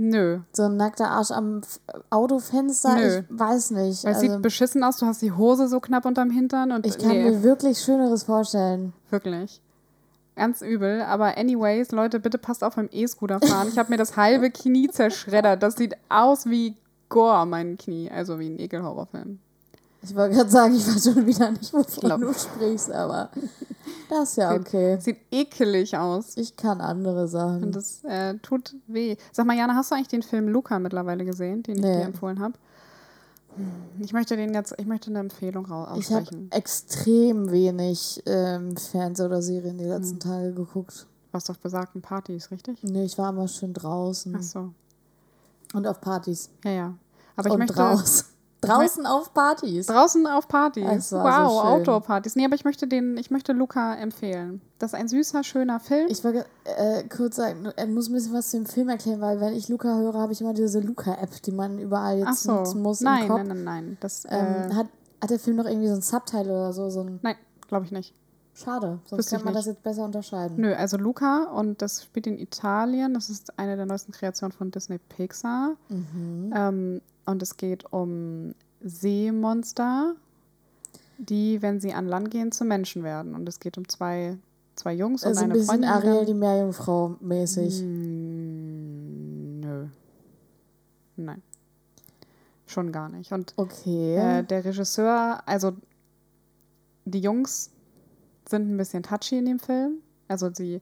Nö.
So ein nackter Arsch am Autofenster,
Nö.
ich weiß nicht.
Weil es
Also,
sieht beschissen aus, du hast die Hose so knapp unterm Hintern und
ich kann
nee,
mir wirklich Schöneres vorstellen.
wirklich. ganz übel. Aber anyways, Leute, bitte passt auf beim E-Scooter fahren. Ich habe mir das halbe Knie zerschreddert. Das sieht aus wie Gore, mein Knie. Also wie ein Ekelhorrorfilm.
Ich wollte gerade sagen, ich weiß schon wieder nicht, wovon du sprichst, aber das ist ja okay.
Sieht, ekelig aus.
Ich kann andere Sachen.
Und das äh, tut weh. Sag mal, Jana, hast du eigentlich den Film Luca mittlerweile gesehen, den ich
Nee.
dir empfohlen habe? Ich möchte den jetzt, ich möchte eine Empfehlung raus
Ich habe
aussprechen.
extrem wenig ähm, Fernseh oder Serien die
Hm.
letzten Tage geguckt.
Was auf besagten Partys, richtig?
Nee, ich war immer schön draußen.
Ach so.
Und auf Partys.
Ja, ja. Aber ich
und
möchte
draußen. Draußen auf Partys.
draußen auf Partys. Wow,
so.
Outdoor-Partys. Nee, aber ich möchte den, ich möchte Luca empfehlen. Das ist ein süßer, schöner Film.
Ich wollte äh, kurz sagen, er muss ein bisschen was zu dem Film erklären, weil wenn ich Luca höre, habe ich immer diese Luca-App, die man überall jetzt
so.
nutzen muss
nein,
im Kopf.
nein, nein, nein. Das,
Ähm,
äh,
hat, hat der Film noch irgendwie so ein Subtitle oder so? so ein,
nein, glaube ich nicht.
schade, sonst
ich
man
nicht.
das jetzt besser unterscheiden.
Nö, also Luca und das spielt in Italien. Das ist eine der neuesten Kreationen von Disney Pixar.
Mhm.
Ähm, und es geht um Seemonster, die, wenn sie an Land gehen, zu Menschen werden. Und es geht um zwei, zwei Jungs und
Also ein
eine
bisschen
Freundin.
Ariel, die Meerjungfrau mäßig.
Mm, Nö. Nein. Schon gar nicht. Und
Okay.
äh, der Regisseur, also die Jungs sind ein bisschen touchy in dem Film. Also sie.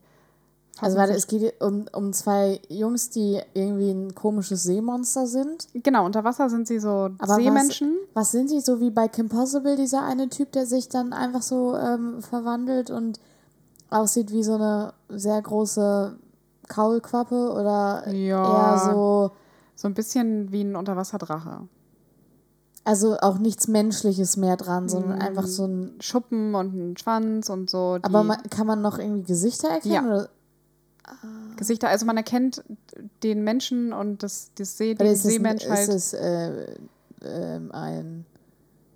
Also warte, es geht um, um zwei Jungs, die irgendwie ein komisches Seemonster sind.
Genau, unter Wasser sind sie so
Aber
Seemenschen.
Was sind die? So wie bei Kim Possible, dieser eine Typ, der sich dann einfach so ähm, verwandelt und aussieht wie so eine sehr große Kaulquappe oder
Ja.
eher so,
So ein bisschen wie ein Unterwasserdrache.
also auch nichts Menschliches mehr dran, sondern
Mm.
einfach so ein.
Schuppen und ein Schwanz und so.
Aber man, kann man noch irgendwie Gesichter erkennen?
Ja.
Oder?
Gesichter, also man erkennt den Menschen und das, das See, den
ist
Seemensch
ist
halt.
es äh, ähm, ein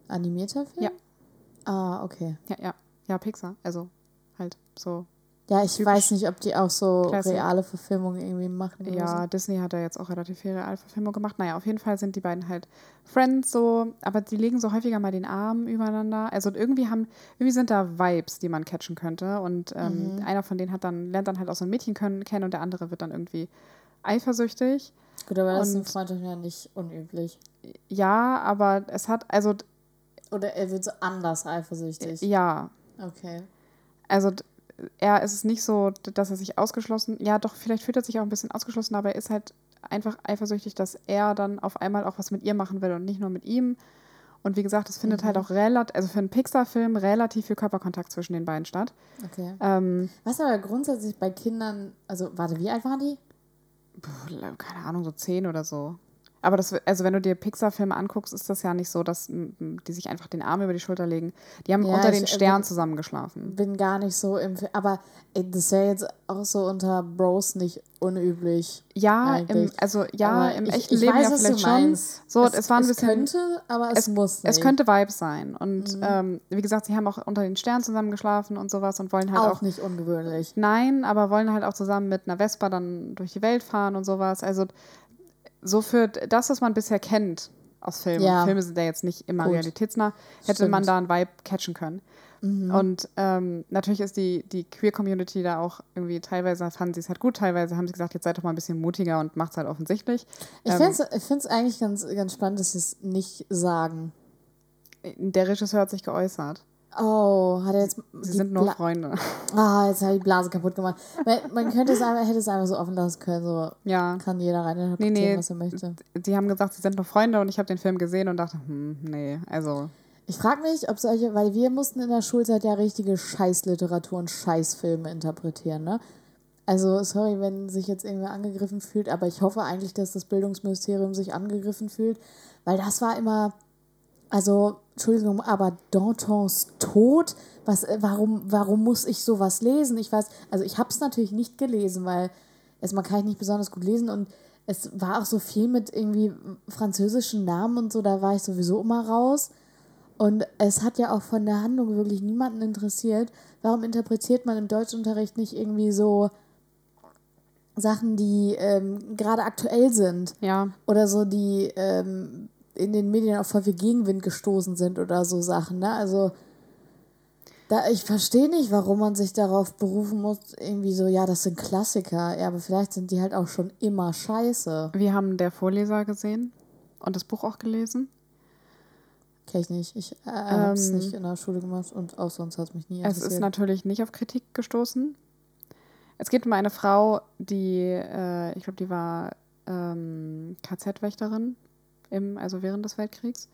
animierter Film?
Ja.
Ah, okay.
Ja, ja. Ja, Pixar. Also halt so.
Ja, ich weiß nicht, ob die auch so
Classic.
reale Verfilmungen irgendwie machen.
Ja, Disney hat da jetzt auch relativ viel Realverfilmung gemacht. Naja, auf jeden Fall sind die beiden halt Friends so, aber die legen so häufiger mal den Arm übereinander. Also irgendwie haben, irgendwie sind da Vibes, die man catchen könnte. Und ähm,
Mhm.
einer von denen hat dann, lernt dann halt auch so ein Mädchen können, kennen und der andere wird dann irgendwie eifersüchtig.
so. Gut, aber das ist in
und-
Freundschaften ja nicht unüblich.
Ja, aber es hat, also
Oder er wird so anders eifersüchtig.
ja,
Okay.
also er ist es nicht so, dass er sich ausgeschlossen, ja doch, vielleicht fühlt er sich auch ein bisschen ausgeschlossen, aber er ist halt einfach eifersüchtig, dass er dann auf einmal auch was mit ihr machen will und nicht nur mit ihm. Und wie gesagt, es findet halt auch relativ, also für einen Pixar-Film relativ viel Körperkontakt zwischen den beiden statt.
Okay.
Ähm,
Was aber grundsätzlich bei Kindern, also warte, wie alt waren die?
keine Ahnung, so zehn oder so. Aber das, also wenn du dir Pixar-Filme anguckst, ist das ja nicht so, dass die sich einfach den Arm über die Schulter legen. Die haben
Ja,
unter den
äh,
Sternen zusammengeschlafen.
Bin gar nicht so im aber ey, das wäre jetzt auch so unter Bros nicht unüblich.
Ja, im, also ja,
Aber
im
ich-
echten
ich
Leben
weiß,
ja vielleicht schon. So,
es,
es, war ein
es
bisschen.
könnte, aber es, muss nicht.
Es könnte Vibes sein. Und
Mhm.
ähm, wie gesagt, sie haben auch unter den Sternen zusammengeschlafen und sowas und wollen halt
auch,
auch,
nicht ungewöhnlich.
Nein, aber wollen halt auch zusammen mit einer Vespa dann durch die Welt fahren und sowas. Also so für das, was man bisher kennt aus Filmen.
Ja.
Filme sind ja jetzt nicht immer
Gut.
realitätsnah. Hätte
Stimmt. Mhm.
man da einen Vibe catchen können. Und ähm, natürlich ist die, die Queer-Community da auch irgendwie, teilweise fanden sie es halt gut, teilweise haben sie gesagt, jetzt seid doch mal ein bisschen mutiger und macht's halt offensichtlich.
Ich
Ähm,
finde es eigentlich ganz, ganz spannend, dass sie es nicht sagen.
der Regisseur hat sich geäußert.
Oh, hat er jetzt.
Sie sind nur
Bla-
Freunde.
Ah, jetzt habe ich die Blase kaputt gemacht. Man, man könnte es einfach, hätte es einfach so offen lassen können, so
Ja.
kann jeder rein
Nee, nee.
was er möchte.
Die haben gesagt, sie sind nur Freunde und ich habe den Film gesehen und dachte, hm, nee, also.
Ich frage mich, ob solche, weil wir mussten in der Schulzeit ja richtige Scheißliteratur und Scheißfilme interpretieren, ne? Also, sorry, wenn sich jetzt irgendwer angegriffen fühlt, aber ich hoffe eigentlich, dass das Bildungsministerium sich angegriffen fühlt, weil das war immer, also, Entschuldigung, aber Dantons Tod, was, äh, warum, warum muss ich sowas lesen? Ich weiß, also ich habe es natürlich nicht gelesen, weil erstmal kann ich nicht besonders gut lesen und es war auch so viel mit irgendwie französischen Namen und so, da war ich sowieso immer raus. Und es hat ja auch von der Handlung wirklich niemanden interessiert. Warum interpretiert man im Deutschunterricht nicht irgendwie so Sachen, die ähm, gerade aktuell sind?
Ja,
Oder so, die ähm, in den Medien auf voll viel Gegenwind gestoßen sind oder so Sachen, ne? Also, Da, ich verstehe nicht, warum man sich darauf berufen muss, irgendwie so, ja, das sind Klassiker. Ja, aber vielleicht sind die halt auch schon immer scheiße.
Wir haben der Vorleser gesehen und das Buch auch gelesen.
Kenn ich nicht. Ich äh, habe es
Ähm,
nicht in der Schule gemacht und auch sonst hat es mich nie
Es
interessiert.
ist natürlich nicht auf Kritik gestoßen. Es geht um eine Frau, die, äh, ich glaube, die war ähm, KZ-Wächterin, im, also während des Weltkriegs.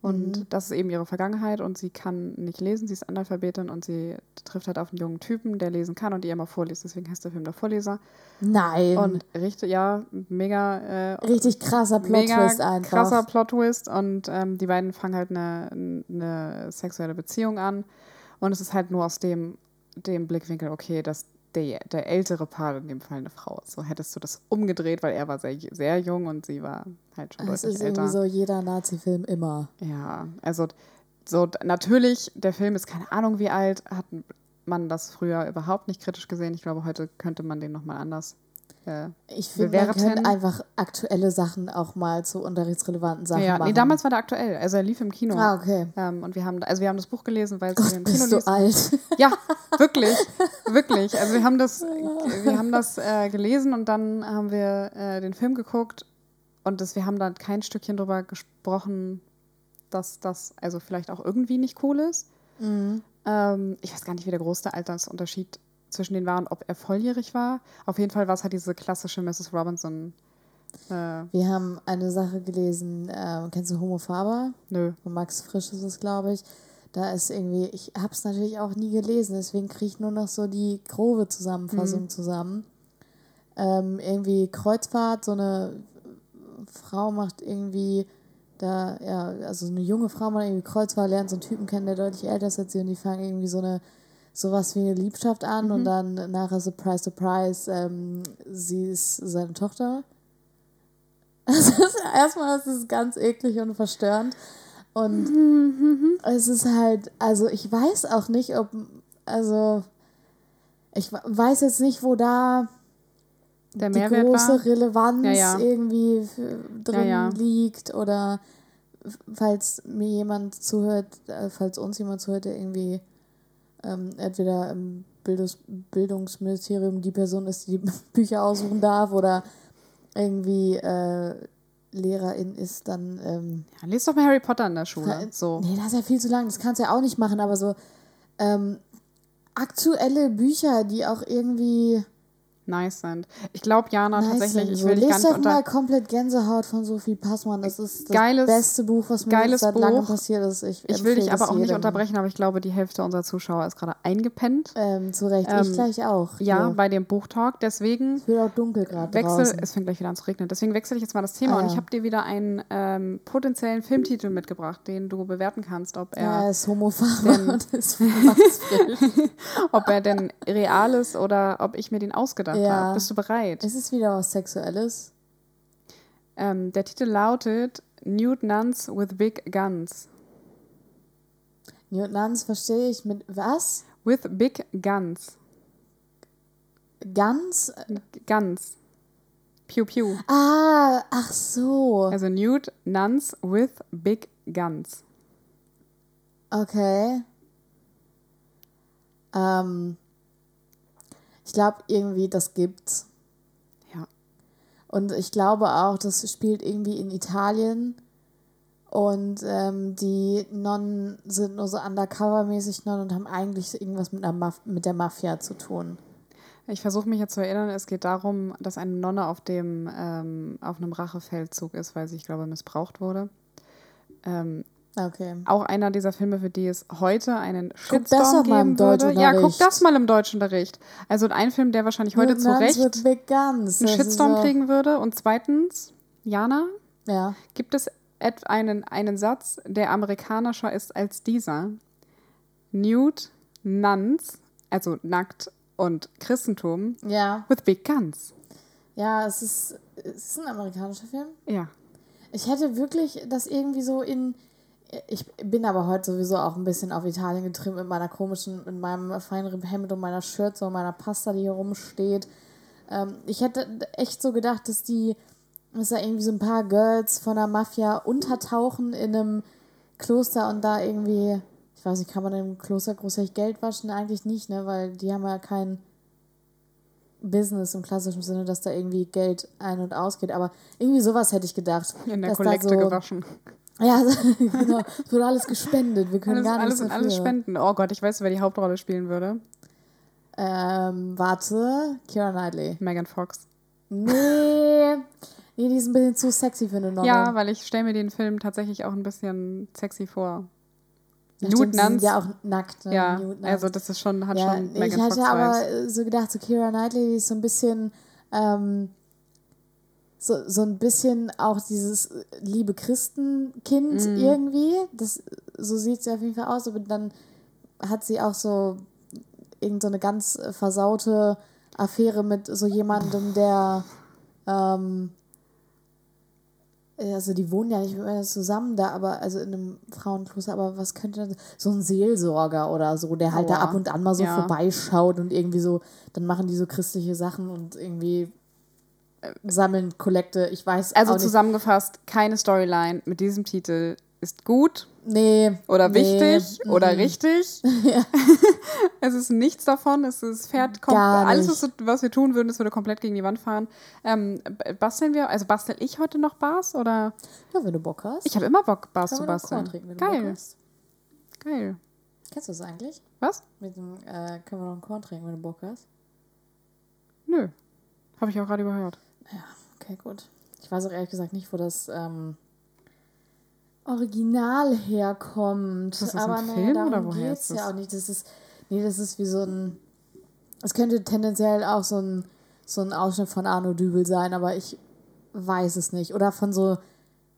Und
Mhm.
das ist eben ihre Vergangenheit und sie kann nicht lesen, sie ist Analphabetin und sie trifft halt auf einen jungen Typen, der lesen kann und ihr immer vorliest. Deswegen heißt der Film der Vorleser.
Nein.
Und richtig, ja, mega äh,
Richtig krasser Plot-Twist einfach.
krasser Plot-Twist und ähm, die beiden fangen halt eine, eine sexuelle Beziehung an und es ist halt nur aus dem, dem Blickwinkel, okay, dass der, der ältere Part in dem Fall eine Frau ist. So hättest du das umgedreht, weil er war sehr, sehr jung und sie war halt schon
Das
deutlich
ist
älter.
irgendwie so jeder Nazi-Film immer.
Ja, also so natürlich, der Film ist keine Ahnung wie alt, hat man das früher überhaupt nicht kritisch gesehen. Ich glaube, heute könnte man den nochmal anders äh,
Ich finde, man
bewerten.
könnte einfach aktuelle Sachen auch mal zu unterrichtsrelevanten Sachen
ja,
machen.
nee, damals war der aktuell. Also er lief im Kino.
Ah, okay.
Ähm, und wir haben, also wir haben das Buch gelesen, weil es im Kino
Bist du
lief.
alt?
Ja, wirklich, wirklich. Also wir haben das, wir haben das äh, gelesen und dann haben wir äh, den Film geguckt und das, wir haben da kein Stückchen drüber gesprochen, dass das also vielleicht auch irgendwie nicht cool ist.
Mhm.
Ähm, ich weiß gar nicht, wie der große Altersunterschied zwischen denen war und ob er volljährig war. Auf jeden Fall war es halt diese klassische Mrs. Robinson. Äh,
Wir haben eine Sache gelesen, ähm, kennst du Homo Faber?
nö.
Von Max Frisch ist es, glaube ich. Da ist irgendwie, ich habe es natürlich auch nie gelesen, deswegen kriege ich nur noch so die grobe Zusammenfassung
Mhm.
zusammen. Ähm, irgendwie Kreuzfahrt, so eine Frau macht irgendwie da, ja, also eine junge Frau macht irgendwie Kreuzfahrt, lernt so einen Typen kennen, der deutlich älter ist als sie und die fangen irgendwie so eine, sowas wie eine Liebschaft an
Mhm.
und dann nachher Surprise, Surprise, ähm, sie ist seine Tochter. Also erstmal ist es ganz eklig und verstörend. Und es ist halt, also ich weiß auch nicht, ob, also ich we- weiß jetzt nicht, wo da
Der
die große
war.
Relevanz
Ja, ja.
irgendwie drin
ja.
liegt oder falls mir jemand zuhört, äh, falls uns jemand zuhört, der irgendwie ähm, entweder im Bildungs Bildungsministerium die Person ist, die die Bücher aussuchen darf oder irgendwie äh, Lehrerin ist, dann ähm,
Ja, lest doch mal Harry Potter in der Schule. So.
Nee, das ist ja viel zu lang, das kannst du ja auch nicht machen, aber so ähm, aktuelle Bücher, die auch irgendwie
nice sind. Ich glaube, Jana,
nice
tatsächlich, ich
So,
will dich gar
Lest
nicht
doch mal komplett Gänsehaut von Sophie Passmann. Das ist das
Geiles-
beste Buch, was mir seit langem passiert ist. Ich,
Ich will dich aber auch nicht
jedem.
unterbrechen, aber ich glaube, die Hälfte unserer Zuschauer ist gerade eingepennt.
Ähm, zu Recht, ich
Ähm,
gleich auch.
Ja,
Hier.
bei dem Buchtalk. Deswegen
Es wird auch dunkel gerade
wechsel,
draußen.
es fängt gleich wieder an zu regnen. Deswegen wechsle ich jetzt mal das Thema
Ah,
und
ja.
ich habe dir wieder einen ähm, potenziellen Filmtitel mitgebracht, den du bewerten kannst, ob
Ja,
er,
er ist homophob
ob er denn real ist oder ob ich mir den ausgedacht
Ja.
habe. Bist du bereit?
ist es wieder was Sexuelles?
Ähm, der Titel lautet Nude Nuns with Big Guns.
Newt Nuns verstehe ich mit was?
With Big Guns.
Ganz?
Guns. Pew Pew.
Ah, ach so.
Also Nude Nuns with Big Guns.
Okay. Ähm, ich glaube irgendwie, das gibt's.
Ja.
Und ich glaube auch, das spielt irgendwie in Italien. Und ähm, die Nonnen sind nur so undercover-mäßig Nonnen und haben eigentlich irgendwas mit, Maf mit der Mafia zu tun.
Ich versuche mich jetzt zu erinnern, es geht darum, dass eine Nonne auf dem ähm, auf einem Rachefeldzug ist, weil sie, ich glaube, missbraucht wurde. Ähm,
Okay.
auch einer dieser Filme, für die es heute einen
Guck das
Shitstorm
doch mal im
geben würde. Ja, guck das mal im Deutschunterricht. Also ein Film, der wahrscheinlich heute zu Recht einen Shitstorm
so,
kriegen würde. Und zweitens, Jana,
Ja.
gibt es einen, einen Satz, der amerikanischer ist als dieser. Nude Nuns, also nackt und Christentum,
Ja.
with big guns.
Ja, es ist, es ist ein amerikanischer Film.
Ja.
Ich hätte wirklich das irgendwie so in. Ich bin aber heute sowieso auch ein bisschen auf Italien getrimmt mit meiner komischen, mit meinem feinen Hemd und meiner Schürze und meiner Pasta, die hier rumsteht. Ähm, ich hätte echt so gedacht, dass die, dass da irgendwie so ein paar Girls von der Mafia untertauchen in einem Kloster und da irgendwie ich weiß nicht, kann man im Kloster großartig Geld waschen? Eigentlich nicht, ne? Weil die haben ja kein Business im klassischen Sinne, dass da irgendwie Geld ein- und ausgeht. Aber irgendwie sowas hätte ich gedacht.
In der Kollekte
so,
gewaschen.
Ja, genau. Es wurde alles gespendet. Wir können
Alles,
gar
alles,
nichts
in
dafür.
alles spenden. Oh Gott, ich weiß, wer die Hauptrolle spielen würde.
Ähm, warte. Kira Knightley.
Megan Fox.
Nee. Nee, die ist ein bisschen zu sexy für eine Nonne.
Ja, weil ich stelle mir den Film tatsächlich auch ein bisschen sexy vor.
Ja,
Nuns.
ja auch nackt. Ne?
Ja,
Nuns.
also das ist schon, hat
ja,
schon
ich
Megan Fox
hatte aber
Vibes.
äh, so gedacht, so Kira Knightley die ist so ein bisschen, ähm, so, so ein bisschen auch dieses äh, liebe Christenkind
Mhm.
irgendwie. Das, so sieht sie auf jeden Fall aus, aber dann hat sie auch so irgend so eine ganz äh, versaute Affäre mit so jemandem, der ähm, also die wohnen ja nicht mehr zusammen da, aber also in einem Frauenkloster, aber was könnte das- so ein Seelsorger oder so, der halt da
Aua.
ab und an mal so
Ja.
vorbeischaut und irgendwie so, dann machen die so christliche Sachen und irgendwie äh, sammeln Kollekte, ich weiß
Also zusammengefasst, keine Storyline mit diesem Titel ist gut
Nee.
oder
nee,
wichtig oder
mm,
richtig. es ist nichts davon. Es ist fährt alles, was, was wir tun würden, es würde komplett gegen die Wand fahren. Ähm, basteln wir, also bastel ich heute noch Bars oder?
Ja, wenn du Bock hast.
Ich habe immer Bock, Bars zu basteln.
trinken, wenn du Bock
Geil,
hast.
geil.
Kennst du das eigentlich?
Was?
Mit dem, äh, können wir noch einen Korn trinken, wenn du Bock hast?
Nö. Habe ich auch gerade überhört.
Ja, okay, gut. Ich weiß auch ehrlich gesagt nicht, wo das ähm, Original herkommt.
Das
Aber naja,
Film
darum
oder woher
geht's
ist
ja auch nicht. Das ist, nee, das ist wie so ein. Es könnte tendenziell auch so ein, so ein Ausschnitt von Arno Dübel sein, aber ich weiß es nicht. Oder von so,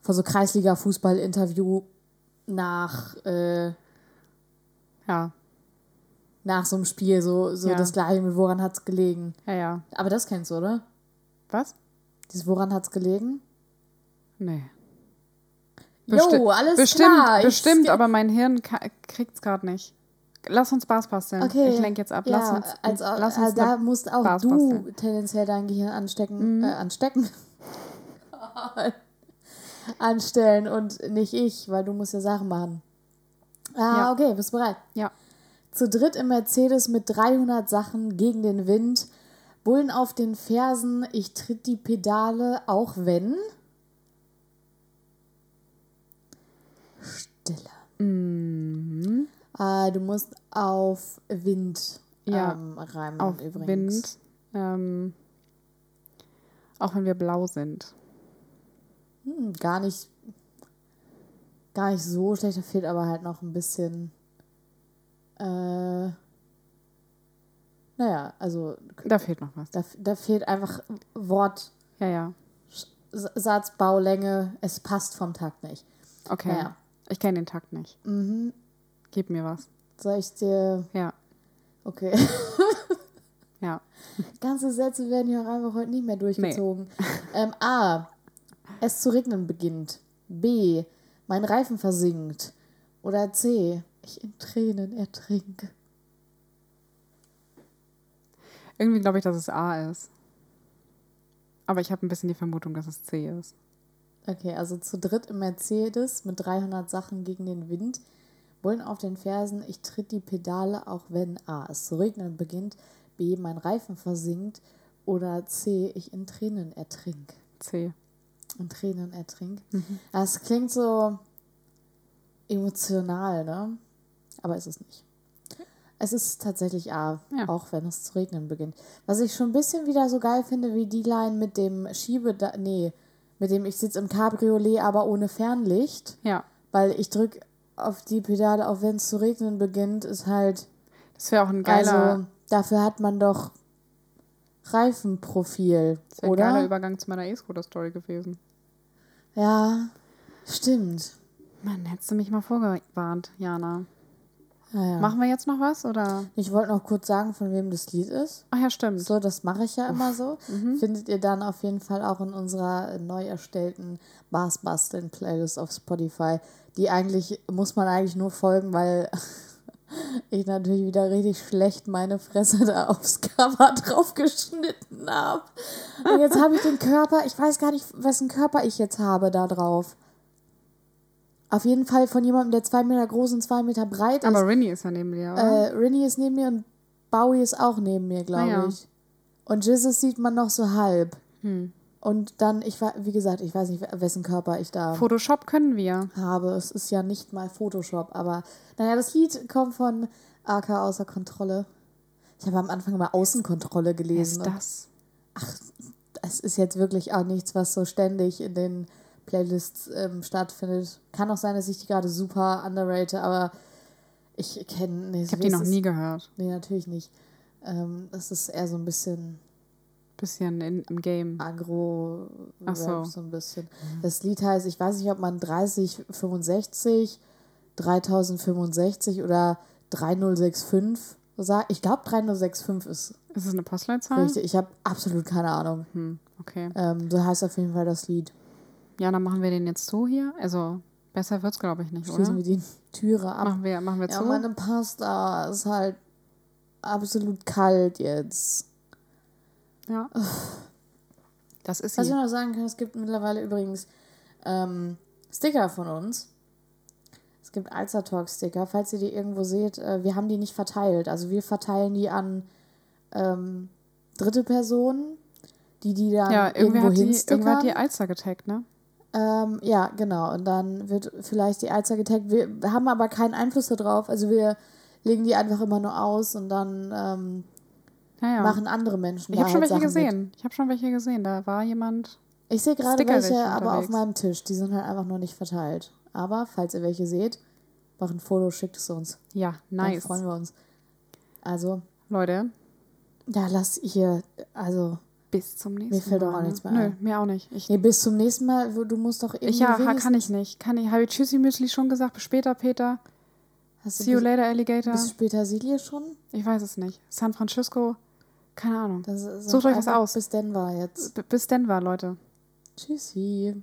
von so Kreisliga-Fußball-Interview nach, äh,
Ja,
nach so einem Spiel, so, so
Ja.
das gleiche mit Woran hat's gelegen.
ja, ja.
Aber das kennst du, oder?
Was?
Dieses Woran hat's gelegen?
Nee.
Jo, alles
bestimmt,
klar.
Bestimmt, aber mein Hirn kriegt es gerade nicht. Lass uns Bars basteln.
Okay.
Ich lenke jetzt ab.
Ja,
lass uns,
also,
lass uns
also da musst auch
Bars
du
basteln. Mhm.
tendenziell dein Gehirn anstecken, äh, anstecken. Anstellen und nicht ich, weil du musst ja Sachen machen. Ah,
Ja.
okay, bist bereit?
Ja.
Zu dritt im Mercedes mit 300 Sachen gegen den Wind. Bullen auf den Fersen, ich tritt die Pedale, auch wenn. Stille.
Mhm.
Ah, du musst auf Wind
Ja,
ähm, reimen
Auf
übrigens.
Wind. Ähm, auch wenn wir blau sind.
Hm, gar nicht, gar nicht so schlecht. Da fehlt aber halt noch ein bisschen. Äh, naja, also
Da fehlt noch was.
da, da fehlt einfach Wort,
Ja, ja.
Satz, Baulänge. Es passt vom Takt nicht.
Okay.
Naja.
Ich kenne den Takt nicht.
Mhm.
Gib mir was.
Soll ich dir.
Ja.
Okay.
Ja.
Ganze Sätze werden hier auch einfach heute nicht mehr durchgezogen. Ähm, A. Es zu regnen beginnt. B. Mein Reifen versinkt. Oder C. Ich in Tränen ertrinke.
Irgendwie glaube ich, dass es A ist. Aber ich habe ein bisschen die Vermutung, dass es C ist.
Okay, also zu dritt im Mercedes mit 300 Sachen gegen den Wind. Bullen auf den Fersen, ich tritt die Pedale, auch wenn A. Es zu regnen beginnt. B. Mein Reifen versinkt. Oder C. Ich in Tränen ertrink.
C.
In Tränen ertrink. Das klingt so emotional, ne? Aber ist es nicht. Es ist tatsächlich A,
Ja.
auch wenn es zu regnen beginnt. Was ich schon ein bisschen wieder so geil finde, wie die Line mit dem Schiebe, nee, mit dem ich sitze im Cabriolet, aber ohne Fernlicht,
Ja.
weil ich drücke auf die Pedale, auch wenn es zu regnen beginnt, ist halt,
Das wäre auch ein geiler,
also dafür hat man doch Reifenprofil,
das wär ein geiler? Übergang zu meiner E-Scooter-Story gewesen.
Ja, stimmt.
Mann, hättest du mich mal vorgewarnt, Jana.
Naja.
Machen wir jetzt noch was oder?
Ich wollte noch kurz sagen, von wem das Lied ist.
Ach ja, stimmt.
So, das mache ich ja immer so.
Mhm.
Findet ihr dann auf jeden Fall auch in unserer neu erstellten Bars Basteln Playlist auf Spotify. Die eigentlich, muss man eigentlich nur folgen, weil ich natürlich wieder richtig schlecht meine Fresse da aufs Cover drauf geschnitten habe. Und jetzt habe ich den Körper, ich weiß gar nicht, wessen Körper ich jetzt habe da drauf. Auf jeden Fall von jemandem, der zwei Meter groß und zwei Meter breit ist.
Aber Rinny ist ja neben dir, oder?
Äh, Rinny ist neben mir und Bowie ist auch neben mir, glaube
Ah, ja.
ich. Und Jesus sieht man noch so halb.
Hm.
Und dann, ich war, wie gesagt, ich weiß nicht, wessen Körper ich da
Photoshop können wir.
habe. Es ist ja nicht mal Photoshop, aber naja, das Lied kommt von AK außer Kontrolle. Ich habe am Anfang mal Außenkontrolle gelesen.
ist das?
Es ist jetzt wirklich auch nichts, was so ständig in den Playlists ähm, stattfindet. Kann auch sein, dass ich die gerade super underrate, aber ich kenne. Nee,
Ich habe die noch nie gehört.
Nee, natürlich nicht. Ähm, das ist eher so ein bisschen
Bisschen in, im Game.
agro
Ach so.
so ein bisschen. Das Lied heißt, ich weiß nicht, ob man 3065, 3065 oder 3065 sagt. Ich glaube 3065 ist
Ist es eine Postleitzahl?
richtig. Ich habe absolut keine Ahnung.
Hm, okay.
Ähm, so heißt auf jeden Fall das Lied.
Ja, dann machen wir den jetzt zu hier. Also, besser wird's, glaube ich, nicht,
Schließen
oder?
wir die Türe ab.
Machen wir, machen wir
Ja,
zu.
meine Pasta ist halt absolut kalt jetzt.
Ja. Das ist
Was ich
sie.
noch sagen kann, es gibt mittlerweile übrigens ähm, Sticker von uns. Es gibt Alster Talk Sticker. Falls ihr die irgendwo seht, äh, wir haben die nicht verteilt. Also wir verteilen die an ähm, dritte Personen, die die dann
Ja,
irgendwo
hat, die, irgendwer hat die
hinstickern.
Alster getaggt, ne?
Ähm, ja, genau. Und dann wird vielleicht die Alster getaggt. Wir haben aber keinen Einfluss darauf. Also wir legen die einfach immer nur aus und dann ähm,
Ja, ja.
machen andere Menschen
ich habe schon
halt
welche
Sachen mit.
gesehen. Ich habe schon welche gesehen. Da war jemand.
Ich sehe gerade welche, aber auf
unterwegs.
meinem Tisch. Die sind halt einfach noch nicht verteilt. Aber falls ihr welche seht, macht ein Foto, schickt es uns.
Ja,
Dann
nice.
freuen wir uns. Also,
Leute,
ja, lasst hier, also,
bis zum nächsten
fällt
Mal.
auch auch
ne?
nichts mehr
Nö,
ein.
mir auch nicht. Ich,
nee, bis zum nächsten Mal. Du musst doch irgendwie.
ich ja, kann ich nicht. Kann ich. Habe ich Tschüssi Müsli schon gesagt? Bis später, Peter.
Hast
See you later, Alligator.
bis später Silie schon?
Ich weiß es nicht. San Francisco. Keine Ahnung.
Das
Sucht euch was aus.
Bis Denver jetzt.
B bis Denver, Leute.
Tschüssi.